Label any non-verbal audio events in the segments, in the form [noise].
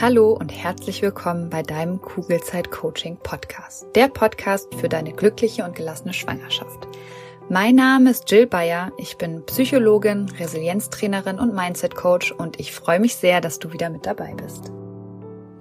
Hallo und herzlich willkommen bei deinem Kugelzeit Coaching Podcast. Der Podcast für deine glückliche und gelassene Schwangerschaft. Mein Name ist Jill Bayer. Ich bin Psychologin, Resilienztrainerin und Mindset Coach und ich freue mich sehr, dass du wieder mit dabei bist.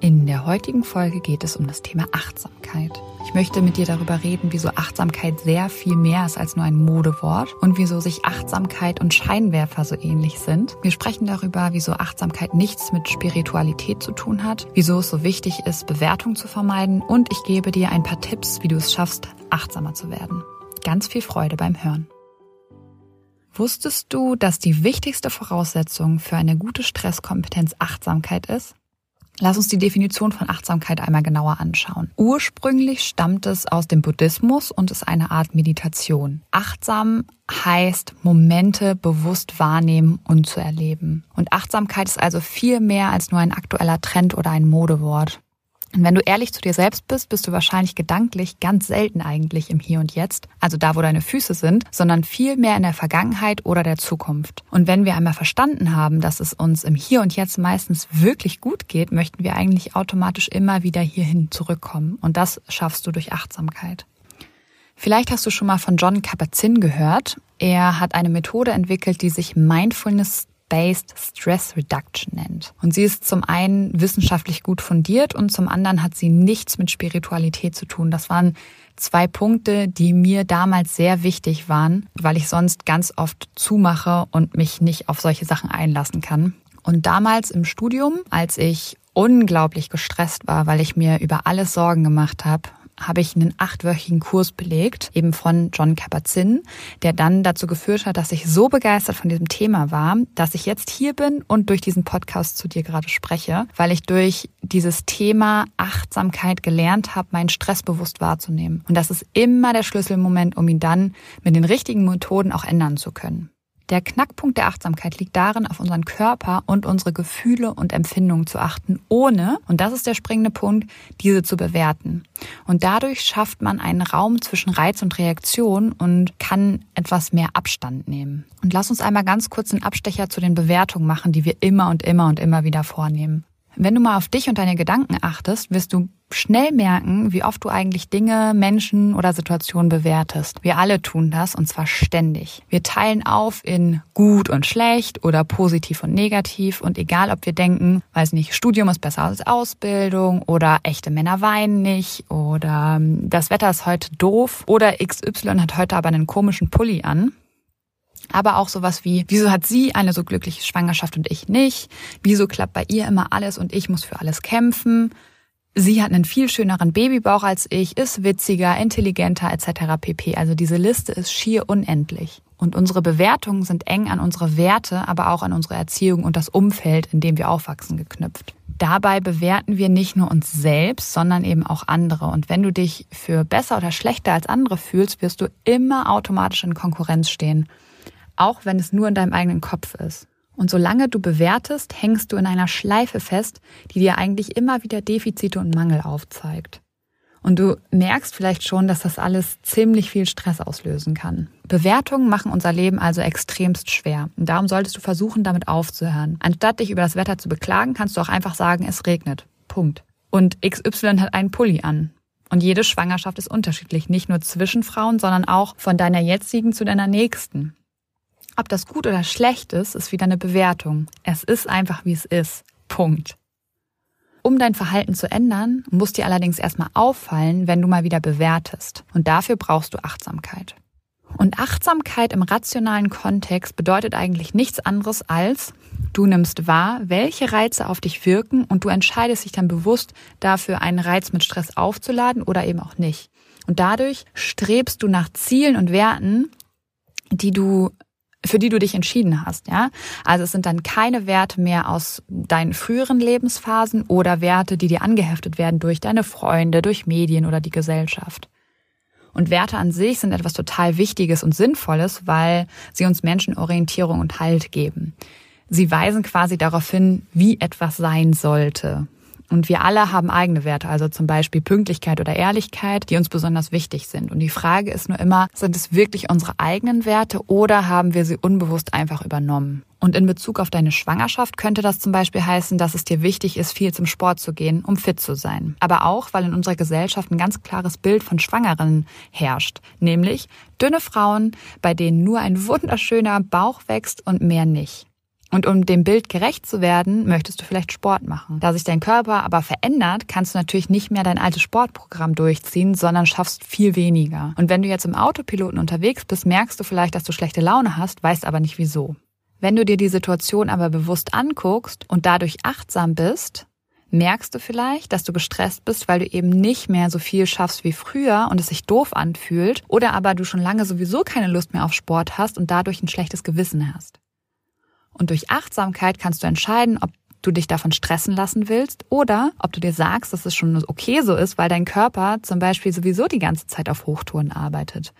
In der heutigen Folge geht es um das Thema Achtsamkeit. Ich möchte mit dir darüber reden, wieso Achtsamkeit sehr viel mehr ist als nur ein Modewort und wieso sich Achtsamkeit und Scheinwerfer so ähnlich sind. Wir sprechen darüber, wieso Achtsamkeit nichts mit Spiritualität zu tun hat, wieso es so wichtig ist, Bewertung zu vermeiden und ich gebe dir ein paar Tipps, wie du es schaffst, achtsamer zu werden. Ganz viel Freude beim Hören. Wusstest du, dass die wichtigste Voraussetzung für eine gute Stresskompetenz Achtsamkeit ist? Lass uns die Definition von Achtsamkeit einmal genauer anschauen. Ursprünglich stammt es aus dem Buddhismus und ist eine Art Meditation. Achtsam heißt Momente bewusst wahrnehmen und zu erleben. Und Achtsamkeit ist also viel mehr als nur ein aktueller Trend oder ein Modewort. Und wenn du ehrlich zu dir selbst bist, bist du wahrscheinlich gedanklich ganz selten eigentlich im Hier und Jetzt, also da, wo deine Füße sind, sondern viel mehr in der Vergangenheit oder der Zukunft. Und wenn wir einmal verstanden haben, dass es uns im Hier und Jetzt meistens wirklich gut geht, möchten wir eigentlich automatisch immer wieder hierhin zurückkommen. Und das schaffst du durch Achtsamkeit. Vielleicht hast du schon mal von John Kabat-Zinn gehört. Er hat eine Methode entwickelt, die sich Mindfulness Based Stress Reduction nennt. Und sie ist zum einen wissenschaftlich gut fundiert und zum anderen hat sie nichts mit Spiritualität zu tun. Das waren zwei Punkte, die mir damals sehr wichtig waren, weil ich sonst ganz oft zumache und mich nicht auf solche Sachen einlassen kann. Und damals im Studium, als ich unglaublich gestresst war, weil ich mir über alles Sorgen gemacht habe, habe ich einen achtwöchigen Kurs belegt, eben von John Kabat-Zinn, der dann dazu geführt hat, dass ich so begeistert von diesem Thema war, dass ich jetzt hier bin und durch diesen Podcast zu dir gerade spreche, weil ich durch dieses Thema Achtsamkeit gelernt habe, meinen Stress bewusst wahrzunehmen. Und das ist immer der Schlüsselmoment, um ihn dann mit den richtigen Methoden auch ändern zu können. Der Knackpunkt der Achtsamkeit liegt darin, auf unseren Körper und unsere Gefühle und Empfindungen zu achten, ohne, und das ist der springende Punkt, diese zu bewerten. Und dadurch schafft man einen Raum zwischen Reiz und Reaktion und kann etwas mehr Abstand nehmen. Und lass uns einmal ganz kurz einen Abstecher zu den Bewertungen machen, die wir immer und immer und immer wieder vornehmen. Wenn du mal auf dich und deine Gedanken achtest, wirst du schnell merken, wie oft du eigentlich Dinge, Menschen oder Situationen bewertest. Wir alle tun das und zwar ständig. Wir teilen auf in gut und schlecht oder positiv und negativ und egal ob wir denken, weiß nicht, Studium ist besser als Ausbildung oder echte Männer weinen nicht oder ähm, das Wetter ist heute doof oder XY hat heute aber einen komischen Pulli an, aber auch sowas wie, wieso hat sie eine so glückliche Schwangerschaft und ich nicht? Wieso klappt bei ihr immer alles und ich muss für alles kämpfen? Sie hat einen viel schöneren Babybauch als ich, ist witziger, intelligenter etc. pp. Also diese Liste ist schier unendlich. Und unsere Bewertungen sind eng an unsere Werte, aber auch an unsere Erziehung und das Umfeld, in dem wir aufwachsen, geknüpft. Dabei bewerten wir nicht nur uns selbst, sondern eben auch andere. Und wenn du dich für besser oder schlechter als andere fühlst, wirst du immer automatisch in Konkurrenz stehen auch wenn es nur in deinem eigenen Kopf ist. Und solange du bewertest, hängst du in einer Schleife fest, die dir eigentlich immer wieder Defizite und Mangel aufzeigt. Und du merkst vielleicht schon, dass das alles ziemlich viel Stress auslösen kann. Bewertungen machen unser Leben also extremst schwer. Und darum solltest du versuchen, damit aufzuhören. Anstatt dich über das Wetter zu beklagen, kannst du auch einfach sagen, es regnet. Punkt. Und XY hat einen Pulli an. Und jede Schwangerschaft ist unterschiedlich, nicht nur zwischen Frauen, sondern auch von deiner jetzigen zu deiner nächsten. Ob das gut oder schlecht ist, ist wieder eine Bewertung. Es ist einfach, wie es ist. Punkt. Um dein Verhalten zu ändern, muss dir allerdings erstmal auffallen, wenn du mal wieder bewertest. Und dafür brauchst du Achtsamkeit. Und Achtsamkeit im rationalen Kontext bedeutet eigentlich nichts anderes als, du nimmst wahr, welche Reize auf dich wirken und du entscheidest dich dann bewusst dafür, einen Reiz mit Stress aufzuladen oder eben auch nicht. Und dadurch strebst du nach Zielen und Werten, die du für die du dich entschieden hast, ja. Also es sind dann keine Werte mehr aus deinen früheren Lebensphasen oder Werte, die dir angeheftet werden durch deine Freunde, durch Medien oder die Gesellschaft. Und Werte an sich sind etwas total Wichtiges und Sinnvolles, weil sie uns Menschen Orientierung und Halt geben. Sie weisen quasi darauf hin, wie etwas sein sollte. Und wir alle haben eigene Werte, also zum Beispiel Pünktlichkeit oder Ehrlichkeit, die uns besonders wichtig sind. Und die Frage ist nur immer, sind es wirklich unsere eigenen Werte oder haben wir sie unbewusst einfach übernommen? Und in Bezug auf deine Schwangerschaft könnte das zum Beispiel heißen, dass es dir wichtig ist, viel zum Sport zu gehen, um fit zu sein. Aber auch, weil in unserer Gesellschaft ein ganz klares Bild von Schwangeren herrscht. Nämlich dünne Frauen, bei denen nur ein wunderschöner Bauch wächst und mehr nicht. Und um dem Bild gerecht zu werden, möchtest du vielleicht Sport machen. Da sich dein Körper aber verändert, kannst du natürlich nicht mehr dein altes Sportprogramm durchziehen, sondern schaffst viel weniger. Und wenn du jetzt im Autopiloten unterwegs bist, merkst du vielleicht, dass du schlechte Laune hast, weißt aber nicht wieso. Wenn du dir die Situation aber bewusst anguckst und dadurch achtsam bist, merkst du vielleicht, dass du gestresst bist, weil du eben nicht mehr so viel schaffst wie früher und es sich doof anfühlt, oder aber du schon lange sowieso keine Lust mehr auf Sport hast und dadurch ein schlechtes Gewissen hast. Und durch Achtsamkeit kannst du entscheiden, ob du dich davon stressen lassen willst oder ob du dir sagst, dass es schon okay so ist, weil dein Körper zum Beispiel sowieso die ganze Zeit auf Hochtouren arbeitet.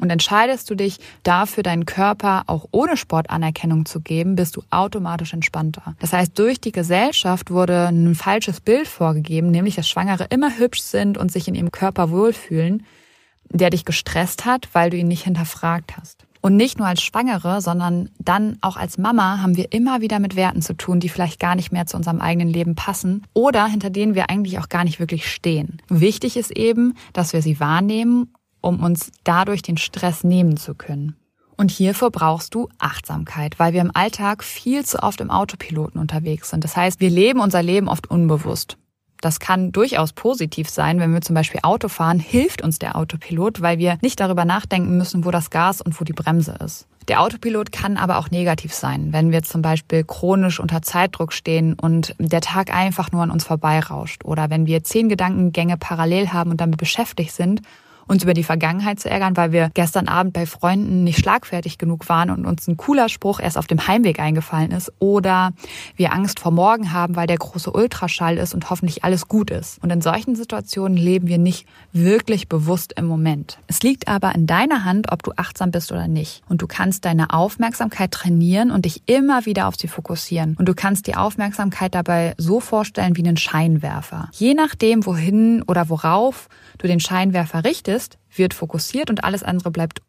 Und entscheidest du dich dafür, deinen Körper auch ohne Sport Anerkennung zu geben, bist du automatisch entspannter. Das heißt, durch die Gesellschaft wurde ein falsches Bild vorgegeben, nämlich dass Schwangere immer hübsch sind und sich in ihrem Körper wohlfühlen, der dich gestresst hat, weil du ihn nicht hinterfragt hast. Und nicht nur als Schwangere, sondern dann auch als Mama haben wir immer wieder mit Werten zu tun, die vielleicht gar nicht mehr zu unserem eigenen Leben passen oder hinter denen wir eigentlich auch gar nicht wirklich stehen. Wichtig ist eben, dass wir sie wahrnehmen, um uns dadurch den Stress nehmen zu können. Und hierfür brauchst du Achtsamkeit, weil wir im Alltag viel zu oft im Autopiloten unterwegs sind. Das heißt, wir leben unser Leben oft unbewusst. Das kann durchaus positiv sein, wenn wir zum Beispiel Auto fahren, hilft uns der Autopilot, weil wir nicht darüber nachdenken müssen, wo das Gas und wo die Bremse ist. Der Autopilot kann aber auch negativ sein, wenn wir zum Beispiel chronisch unter Zeitdruck stehen und der Tag einfach nur an uns vorbeirauscht oder wenn wir zehn Gedankengänge parallel haben und damit beschäftigt sind uns über die Vergangenheit zu ärgern, weil wir gestern Abend bei Freunden nicht schlagfertig genug waren und uns ein cooler Spruch erst auf dem Heimweg eingefallen ist oder wir Angst vor morgen haben, weil der große Ultraschall ist und hoffentlich alles gut ist. Und in solchen Situationen leben wir nicht wirklich bewusst im Moment. Es liegt aber in deiner Hand, ob du achtsam bist oder nicht. Und du kannst deine Aufmerksamkeit trainieren und dich immer wieder auf sie fokussieren. Und du kannst die Aufmerksamkeit dabei so vorstellen wie einen Scheinwerfer. Je nachdem, wohin oder worauf du den Scheinwerfer richtest, wird fokussiert und alles andere bleibt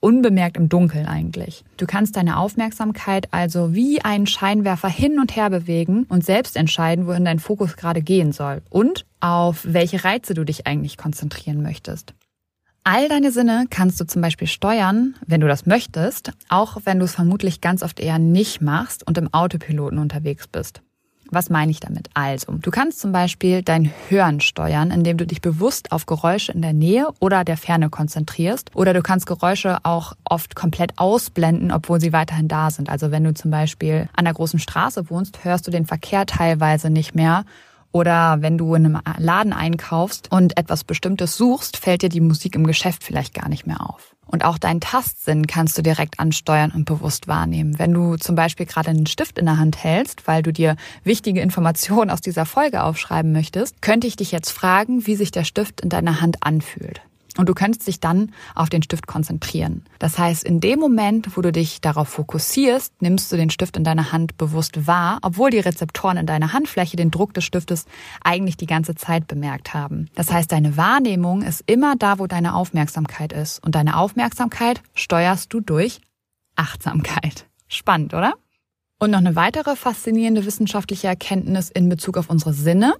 unbemerkt im Dunkeln eigentlich. Du kannst deine Aufmerksamkeit also wie einen Scheinwerfer hin und her bewegen und selbst entscheiden, wohin dein Fokus gerade gehen soll und auf welche Reize du dich eigentlich konzentrieren möchtest. All deine Sinne kannst du zum Beispiel steuern, wenn du das möchtest, auch wenn du es vermutlich ganz oft eher nicht machst und im Autopiloten unterwegs bist. Was meine ich damit? Also, du kannst zum Beispiel dein Hören steuern, indem du dich bewusst auf Geräusche in der Nähe oder der Ferne konzentrierst. Oder du kannst Geräusche auch oft komplett ausblenden, obwohl sie weiterhin da sind. Also wenn du zum Beispiel an der großen Straße wohnst, hörst du den Verkehr teilweise nicht mehr. Oder wenn du in einem Laden einkaufst und etwas Bestimmtes suchst, fällt dir die Musik im Geschäft vielleicht gar nicht mehr auf. Und auch deinen Tastsinn kannst du direkt ansteuern und bewusst wahrnehmen. Wenn du zum Beispiel gerade einen Stift in der Hand hältst, weil du dir wichtige Informationen aus dieser Folge aufschreiben möchtest, könnte ich dich jetzt fragen, wie sich der Stift in deiner Hand anfühlt. Und du könntest dich dann auf den Stift konzentrieren. Das heißt, in dem Moment, wo du dich darauf fokussierst, nimmst du den Stift in deiner Hand bewusst wahr, obwohl die Rezeptoren in deiner Handfläche den Druck des Stiftes eigentlich die ganze Zeit bemerkt haben. Das heißt, deine Wahrnehmung ist immer da, wo deine Aufmerksamkeit ist. Und deine Aufmerksamkeit steuerst du durch Achtsamkeit. Spannend, oder? Und noch eine weitere faszinierende wissenschaftliche Erkenntnis in Bezug auf unsere Sinne.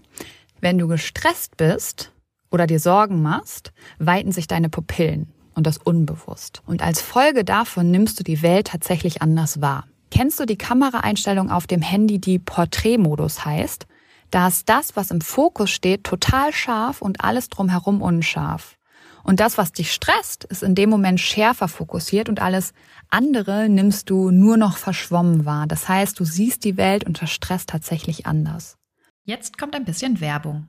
Wenn du gestresst bist, oder dir Sorgen machst, weiten sich deine Pupillen und das unbewusst. Und als Folge davon nimmst du die Welt tatsächlich anders wahr. Kennst du die Kameraeinstellung auf dem Handy, die Porträtmodus heißt? Da ist das, was im Fokus steht, total scharf und alles drumherum unscharf. Und das, was dich stresst, ist in dem Moment schärfer fokussiert und alles andere nimmst du nur noch verschwommen wahr. Das heißt, du siehst die Welt unter Stress tatsächlich anders. Jetzt kommt ein bisschen Werbung.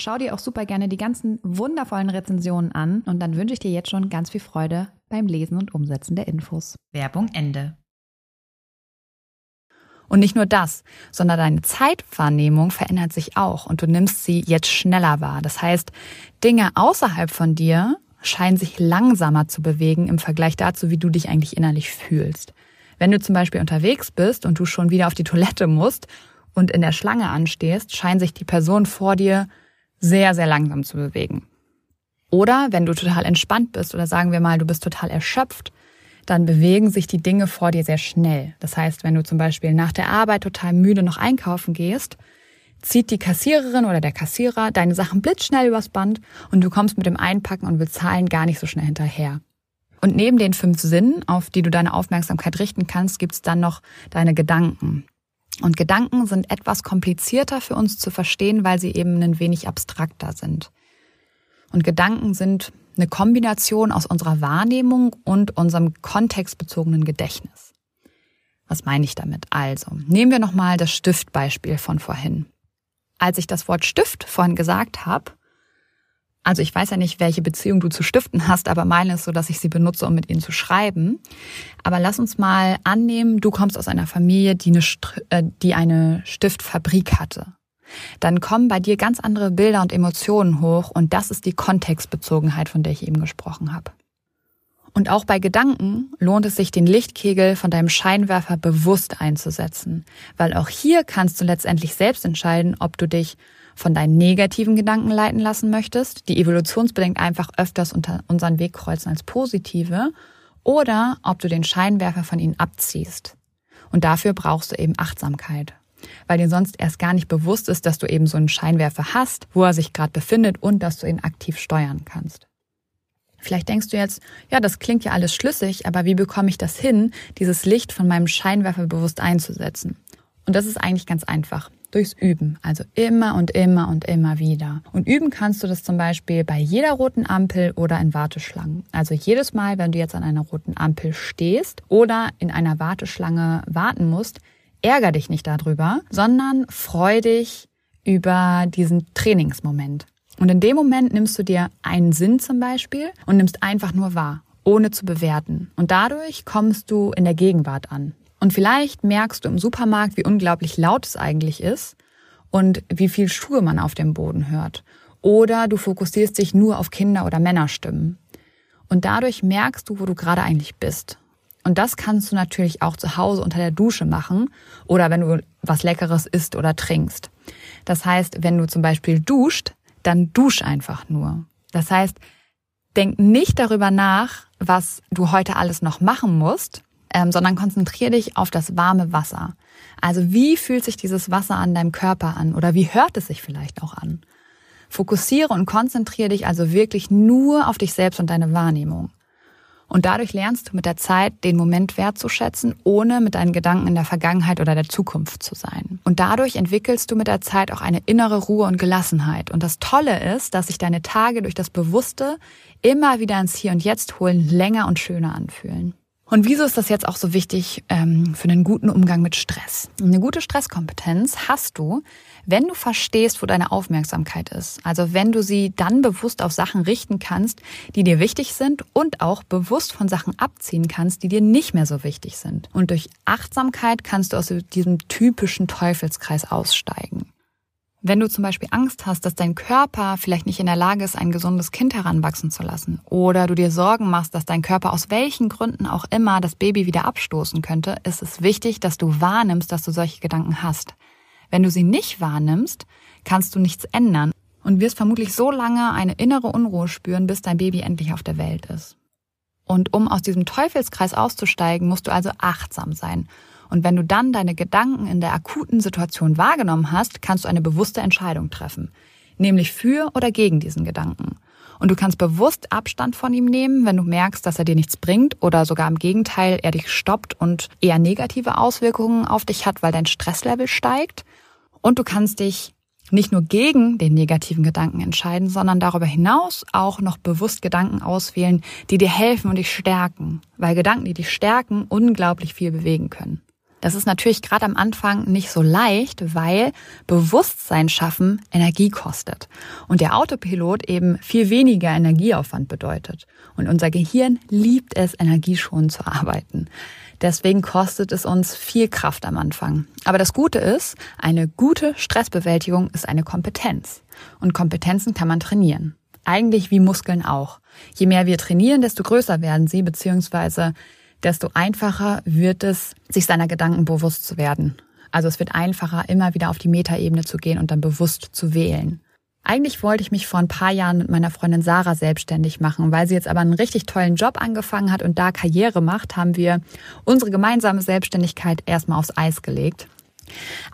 Schau dir auch super gerne die ganzen wundervollen Rezensionen an und dann wünsche ich dir jetzt schon ganz viel Freude beim Lesen und Umsetzen der Infos. Werbung Ende. Und nicht nur das, sondern deine Zeitwahrnehmung verändert sich auch und du nimmst sie jetzt schneller wahr. Das heißt, Dinge außerhalb von dir scheinen sich langsamer zu bewegen im Vergleich dazu, wie du dich eigentlich innerlich fühlst. Wenn du zum Beispiel unterwegs bist und du schon wieder auf die Toilette musst und in der Schlange anstehst, scheint sich die Person vor dir sehr, sehr langsam zu bewegen. Oder wenn du total entspannt bist oder sagen wir mal, du bist total erschöpft, dann bewegen sich die Dinge vor dir sehr schnell. Das heißt, wenn du zum Beispiel nach der Arbeit total müde noch einkaufen gehst, zieht die Kassiererin oder der Kassierer deine Sachen blitzschnell übers Band und du kommst mit dem Einpacken und Bezahlen gar nicht so schnell hinterher. Und neben den fünf Sinnen, auf die du deine Aufmerksamkeit richten kannst, gibt's dann noch deine Gedanken. Und Gedanken sind etwas komplizierter für uns zu verstehen, weil sie eben ein wenig abstrakter sind. Und Gedanken sind eine Kombination aus unserer Wahrnehmung und unserem kontextbezogenen Gedächtnis. Was meine ich damit? Also, nehmen wir nochmal das Stiftbeispiel von vorhin. Als ich das Wort Stift vorhin gesagt habe, also ich weiß ja nicht, welche Beziehung du zu Stiften hast, aber meine ist so, dass ich sie benutze, um mit ihnen zu schreiben. Aber lass uns mal annehmen, du kommst aus einer Familie, die eine, äh, die eine Stiftfabrik hatte. Dann kommen bei dir ganz andere Bilder und Emotionen hoch und das ist die Kontextbezogenheit, von der ich eben gesprochen habe. Und auch bei Gedanken lohnt es sich, den Lichtkegel von deinem Scheinwerfer bewusst einzusetzen, weil auch hier kannst du letztendlich selbst entscheiden, ob du dich von deinen negativen Gedanken leiten lassen möchtest, die evolutionsbedingt einfach öfters unter unseren Weg kreuzen als positive, oder ob du den Scheinwerfer von ihnen abziehst. Und dafür brauchst du eben Achtsamkeit, weil dir sonst erst gar nicht bewusst ist, dass du eben so einen Scheinwerfer hast, wo er sich gerade befindet und dass du ihn aktiv steuern kannst. Vielleicht denkst du jetzt, ja, das klingt ja alles schlüssig, aber wie bekomme ich das hin, dieses Licht von meinem Scheinwerfer bewusst einzusetzen? Und das ist eigentlich ganz einfach durchs Üben. Also immer und immer und immer wieder. Und üben kannst du das zum Beispiel bei jeder roten Ampel oder in Warteschlangen. Also jedes Mal, wenn du jetzt an einer roten Ampel stehst oder in einer Warteschlange warten musst, ärger dich nicht darüber, sondern freu dich über diesen Trainingsmoment. Und in dem Moment nimmst du dir einen Sinn zum Beispiel und nimmst einfach nur wahr, ohne zu bewerten. Und dadurch kommst du in der Gegenwart an. Und vielleicht merkst du im Supermarkt, wie unglaublich laut es eigentlich ist und wie viel Schuhe man auf dem Boden hört. Oder du fokussierst dich nur auf Kinder- oder Männerstimmen. Und dadurch merkst du, wo du gerade eigentlich bist. Und das kannst du natürlich auch zu Hause unter der Dusche machen oder wenn du was Leckeres isst oder trinkst. Das heißt, wenn du zum Beispiel duscht, dann dusch einfach nur. Das heißt, denk nicht darüber nach, was du heute alles noch machen musst, ähm, sondern konzentriere dich auf das warme Wasser. Also wie fühlt sich dieses Wasser an deinem Körper an oder wie hört es sich vielleicht auch an? Fokussiere und konzentriere dich also wirklich nur auf dich selbst und deine Wahrnehmung. Und dadurch lernst du mit der Zeit, den Moment wertzuschätzen, ohne mit deinen Gedanken in der Vergangenheit oder der Zukunft zu sein. Und dadurch entwickelst du mit der Zeit auch eine innere Ruhe und Gelassenheit. Und das Tolle ist, dass sich deine Tage durch das Bewusste immer wieder ins Hier und Jetzt holen länger und schöner anfühlen. Und wieso ist das jetzt auch so wichtig ähm, für einen guten Umgang mit Stress? Eine gute Stresskompetenz hast du, wenn du verstehst, wo deine Aufmerksamkeit ist. Also wenn du sie dann bewusst auf Sachen richten kannst, die dir wichtig sind und auch bewusst von Sachen abziehen kannst, die dir nicht mehr so wichtig sind. Und durch Achtsamkeit kannst du aus diesem typischen Teufelskreis aussteigen. Wenn du zum Beispiel Angst hast, dass dein Körper vielleicht nicht in der Lage ist, ein gesundes Kind heranwachsen zu lassen, oder du dir Sorgen machst, dass dein Körper aus welchen Gründen auch immer das Baby wieder abstoßen könnte, ist es wichtig, dass du wahrnimmst, dass du solche Gedanken hast. Wenn du sie nicht wahrnimmst, kannst du nichts ändern und wirst vermutlich so lange eine innere Unruhe spüren, bis dein Baby endlich auf der Welt ist. Und um aus diesem Teufelskreis auszusteigen, musst du also achtsam sein und wenn du dann deine Gedanken in der akuten Situation wahrgenommen hast, kannst du eine bewusste Entscheidung treffen. Nämlich für oder gegen diesen Gedanken. Und du kannst bewusst Abstand von ihm nehmen, wenn du merkst, dass er dir nichts bringt oder sogar im Gegenteil er dich stoppt und eher negative Auswirkungen auf dich hat, weil dein Stresslevel steigt. Und du kannst dich nicht nur gegen den negativen Gedanken entscheiden, sondern darüber hinaus auch noch bewusst Gedanken auswählen, die dir helfen und dich stärken, weil Gedanken, die dich stärken, unglaublich viel bewegen können. Das ist natürlich gerade am Anfang nicht so leicht, weil Bewusstsein schaffen Energie kostet und der Autopilot eben viel weniger Energieaufwand bedeutet. Und unser Gehirn liebt es, energieschonend zu arbeiten. Deswegen kostet es uns viel Kraft am Anfang. Aber das Gute ist, eine gute Stressbewältigung ist eine Kompetenz. Und Kompetenzen kann man trainieren. Eigentlich wie Muskeln auch. Je mehr wir trainieren, desto größer werden sie, beziehungsweise desto einfacher wird es, sich seiner Gedanken bewusst zu werden. Also es wird einfacher, immer wieder auf die Metaebene zu gehen und dann bewusst zu wählen. Eigentlich wollte ich mich vor ein paar Jahren mit meiner Freundin Sarah selbstständig machen, weil sie jetzt aber einen richtig tollen Job angefangen hat und da Karriere macht, haben wir unsere gemeinsame Selbstständigkeit erstmal aufs Eis gelegt.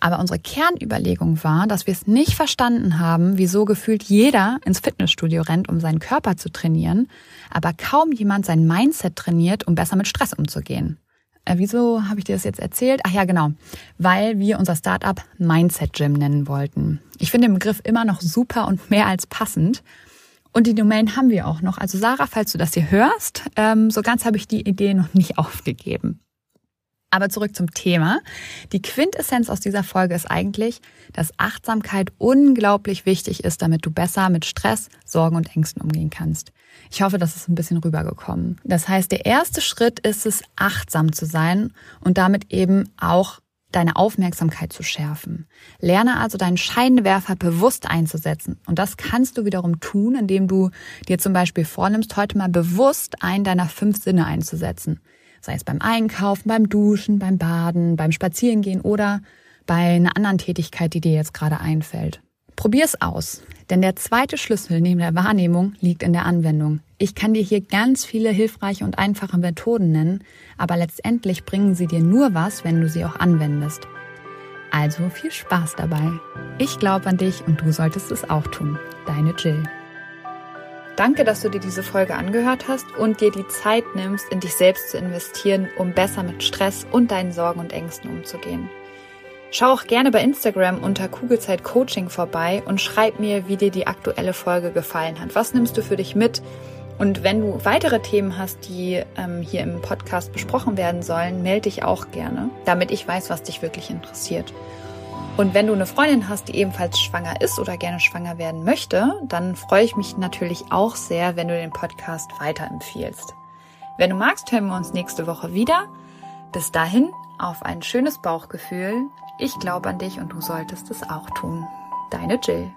Aber unsere Kernüberlegung war, dass wir es nicht verstanden haben, wieso gefühlt jeder ins Fitnessstudio rennt, um seinen Körper zu trainieren, aber kaum jemand sein Mindset trainiert, um besser mit Stress umzugehen. Äh, wieso habe ich dir das jetzt erzählt? Ach ja, genau. Weil wir unser Startup Mindset Gym nennen wollten. Ich finde den Begriff immer noch super und mehr als passend. Und die Domain haben wir auch noch. Also Sarah, falls du das hier hörst, ähm, so ganz habe ich die Idee noch nicht [laughs] aufgegeben. Aber zurück zum Thema. Die Quintessenz aus dieser Folge ist eigentlich, dass Achtsamkeit unglaublich wichtig ist, damit du besser mit Stress, Sorgen und Ängsten umgehen kannst. Ich hoffe, das ist ein bisschen rübergekommen. Das heißt, der erste Schritt ist es, achtsam zu sein und damit eben auch deine Aufmerksamkeit zu schärfen. Lerne also deinen Scheinwerfer bewusst einzusetzen. Und das kannst du wiederum tun, indem du dir zum Beispiel vornimmst, heute mal bewusst einen deiner fünf Sinne einzusetzen sei es beim Einkaufen, beim Duschen, beim Baden, beim Spazierengehen oder bei einer anderen Tätigkeit, die dir jetzt gerade einfällt. Probier's aus, denn der zweite Schlüssel neben der Wahrnehmung liegt in der Anwendung. Ich kann dir hier ganz viele hilfreiche und einfache Methoden nennen, aber letztendlich bringen sie dir nur was, wenn du sie auch anwendest. Also viel Spaß dabei. Ich glaube an dich und du solltest es auch tun. Deine Jill. Danke, dass du dir diese Folge angehört hast und dir die Zeit nimmst, in dich selbst zu investieren, um besser mit Stress und deinen Sorgen und Ängsten umzugehen. Schau auch gerne bei Instagram unter Kugelzeit Coaching vorbei und schreib mir, wie dir die aktuelle Folge gefallen hat. Was nimmst du für dich mit? Und wenn du weitere Themen hast, die ähm, hier im Podcast besprochen werden sollen, melde dich auch gerne, damit ich weiß, was dich wirklich interessiert. Und wenn du eine Freundin hast, die ebenfalls schwanger ist oder gerne schwanger werden möchte, dann freue ich mich natürlich auch sehr, wenn du den Podcast weiterempfiehlst. Wenn du magst, hören wir uns nächste Woche wieder. Bis dahin auf ein schönes Bauchgefühl. Ich glaube an dich und du solltest es auch tun. Deine Jill.